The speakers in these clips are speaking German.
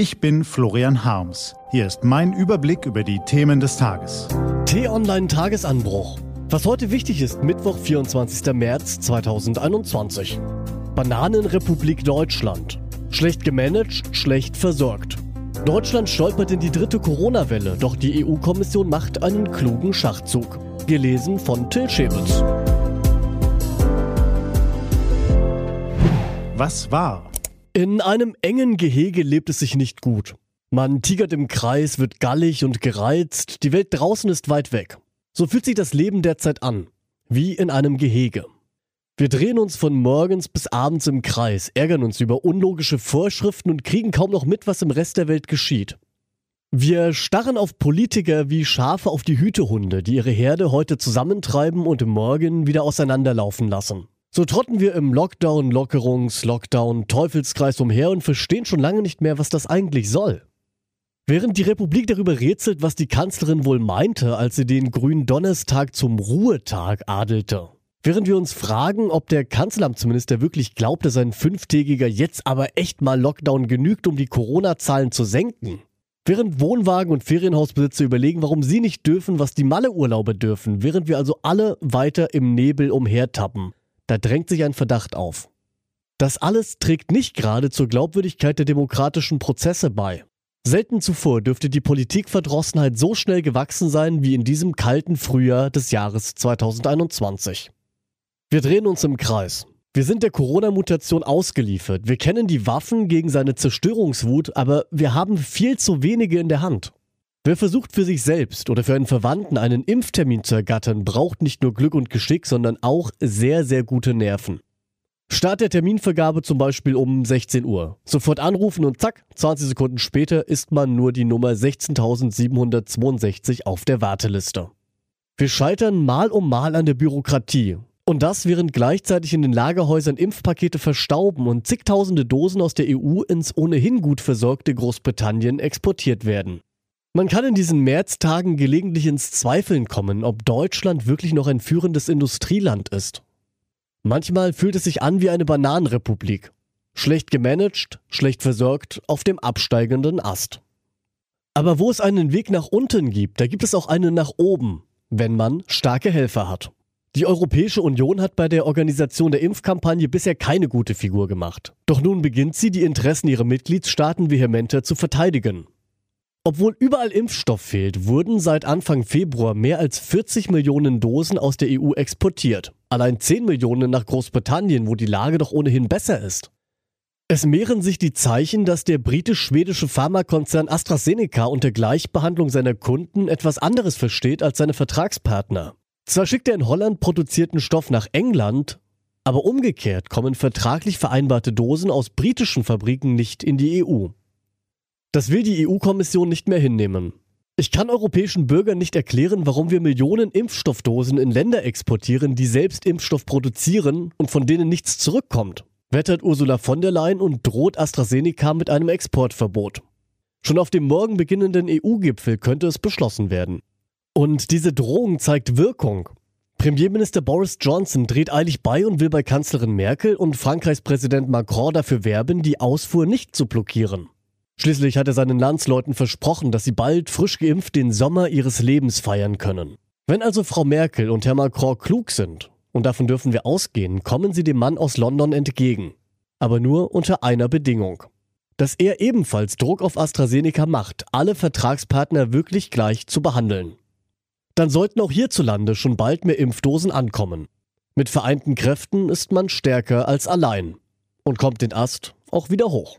Ich bin Florian Harms. Hier ist mein Überblick über die Themen des Tages. T-Online Tagesanbruch. Was heute wichtig ist, Mittwoch, 24. März 2021. Bananenrepublik Deutschland. Schlecht gemanagt, schlecht versorgt. Deutschland stolpert in die dritte Corona-Welle, doch die EU-Kommission macht einen klugen Schachzug. Gelesen von Till Schäbels. Was war? In einem engen Gehege lebt es sich nicht gut. Man tigert im Kreis, wird gallig und gereizt, die Welt draußen ist weit weg. So fühlt sich das Leben derzeit an, wie in einem Gehege. Wir drehen uns von morgens bis abends im Kreis, ärgern uns über unlogische Vorschriften und kriegen kaum noch mit, was im Rest der Welt geschieht. Wir starren auf Politiker wie Schafe auf die Hütehunde, die ihre Herde heute zusammentreiben und morgen wieder auseinanderlaufen lassen. So trotten wir im Lockdown, Lockerungs, Lockdown, Teufelskreis umher und verstehen schon lange nicht mehr, was das eigentlich soll. Während die Republik darüber rätselt, was die Kanzlerin wohl meinte, als sie den grünen Donnerstag zum Ruhetag adelte. Während wir uns fragen, ob der Kanzleramtsminister wirklich glaubt, dass ein fünftägiger jetzt aber echt mal Lockdown genügt, um die Corona-Zahlen zu senken. Während Wohnwagen- und Ferienhausbesitzer überlegen, warum sie nicht dürfen, was die Malle-Urlauber dürfen, während wir also alle weiter im Nebel umhertappen. Da drängt sich ein Verdacht auf. Das alles trägt nicht gerade zur Glaubwürdigkeit der demokratischen Prozesse bei. Selten zuvor dürfte die Politikverdrossenheit so schnell gewachsen sein wie in diesem kalten Frühjahr des Jahres 2021. Wir drehen uns im Kreis. Wir sind der Corona-Mutation ausgeliefert. Wir kennen die Waffen gegen seine Zerstörungswut, aber wir haben viel zu wenige in der Hand. Wer versucht für sich selbst oder für einen Verwandten einen Impftermin zu ergattern, braucht nicht nur Glück und Geschick, sondern auch sehr, sehr gute Nerven. Start der Terminvergabe zum Beispiel um 16 Uhr. Sofort anrufen und zack, 20 Sekunden später ist man nur die Nummer 16.762 auf der Warteliste. Wir scheitern mal um mal an der Bürokratie. Und das, während gleichzeitig in den Lagerhäusern Impfpakete verstauben und zigtausende Dosen aus der EU ins ohnehin gut versorgte Großbritannien exportiert werden. Man kann in diesen Märztagen gelegentlich ins Zweifeln kommen, ob Deutschland wirklich noch ein führendes Industrieland ist. Manchmal fühlt es sich an wie eine Bananenrepublik. Schlecht gemanagt, schlecht versorgt, auf dem absteigenden Ast. Aber wo es einen Weg nach unten gibt, da gibt es auch einen nach oben, wenn man starke Helfer hat. Die Europäische Union hat bei der Organisation der Impfkampagne bisher keine gute Figur gemacht. Doch nun beginnt sie, die Interessen ihrer Mitgliedstaaten vehementer zu verteidigen. Obwohl überall Impfstoff fehlt, wurden seit Anfang Februar mehr als 40 Millionen Dosen aus der EU exportiert. Allein 10 Millionen nach Großbritannien, wo die Lage doch ohnehin besser ist. Es mehren sich die Zeichen, dass der britisch-schwedische Pharmakonzern AstraZeneca unter Gleichbehandlung seiner Kunden etwas anderes versteht als seine Vertragspartner. Zwar schickt er in Holland produzierten Stoff nach England, aber umgekehrt kommen vertraglich vereinbarte Dosen aus britischen Fabriken nicht in die EU. Das will die EU-Kommission nicht mehr hinnehmen. Ich kann europäischen Bürgern nicht erklären, warum wir Millionen Impfstoffdosen in Länder exportieren, die selbst Impfstoff produzieren und von denen nichts zurückkommt. Wettert Ursula von der Leyen und droht AstraZeneca mit einem Exportverbot. Schon auf dem morgen beginnenden EU-Gipfel könnte es beschlossen werden. Und diese Drohung zeigt Wirkung. Premierminister Boris Johnson dreht eilig bei und will bei Kanzlerin Merkel und Frankreichs Präsident Macron dafür werben, die Ausfuhr nicht zu blockieren. Schließlich hat er seinen Landsleuten versprochen, dass sie bald frisch geimpft den Sommer ihres Lebens feiern können. Wenn also Frau Merkel und Herr Macron klug sind, und davon dürfen wir ausgehen, kommen sie dem Mann aus London entgegen. Aber nur unter einer Bedingung. Dass er ebenfalls Druck auf AstraZeneca macht, alle Vertragspartner wirklich gleich zu behandeln. Dann sollten auch hierzulande schon bald mehr Impfdosen ankommen. Mit vereinten Kräften ist man stärker als allein und kommt den Ast auch wieder hoch.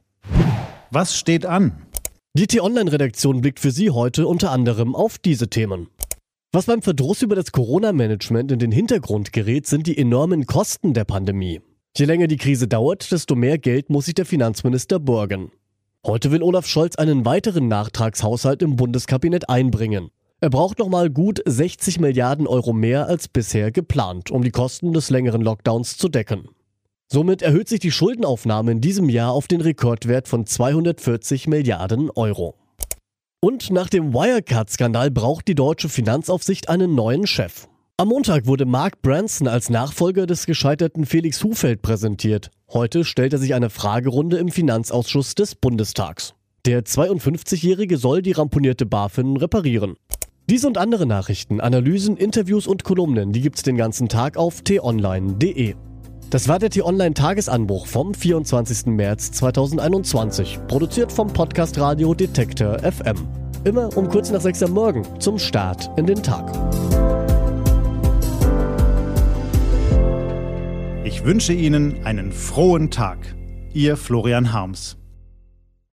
Was steht an? Die T-Online-Redaktion blickt für Sie heute unter anderem auf diese Themen. Was beim Verdruss über das Corona-Management in den Hintergrund gerät, sind die enormen Kosten der Pandemie. Je länger die Krise dauert, desto mehr Geld muss sich der Finanzminister borgen. Heute will Olaf Scholz einen weiteren Nachtragshaushalt im Bundeskabinett einbringen. Er braucht nochmal gut 60 Milliarden Euro mehr als bisher geplant, um die Kosten des längeren Lockdowns zu decken. Somit erhöht sich die Schuldenaufnahme in diesem Jahr auf den Rekordwert von 240 Milliarden Euro. Und nach dem Wirecard-Skandal braucht die deutsche Finanzaufsicht einen neuen Chef. Am Montag wurde Mark Branson als Nachfolger des gescheiterten Felix Hufeld präsentiert. Heute stellt er sich eine Fragerunde im Finanzausschuss des Bundestags. Der 52-Jährige soll die ramponierte BaFin reparieren. Diese und andere Nachrichten, Analysen, Interviews und Kolumnen, die gibt's den ganzen Tag auf t-online.de. Das war der T-Online-Tagesanbruch vom 24. März 2021, produziert vom Podcast Radio Detektor FM. Immer um kurz nach 6 Uhr morgen zum Start in den Tag. Ich wünsche Ihnen einen frohen Tag. Ihr Florian Harms.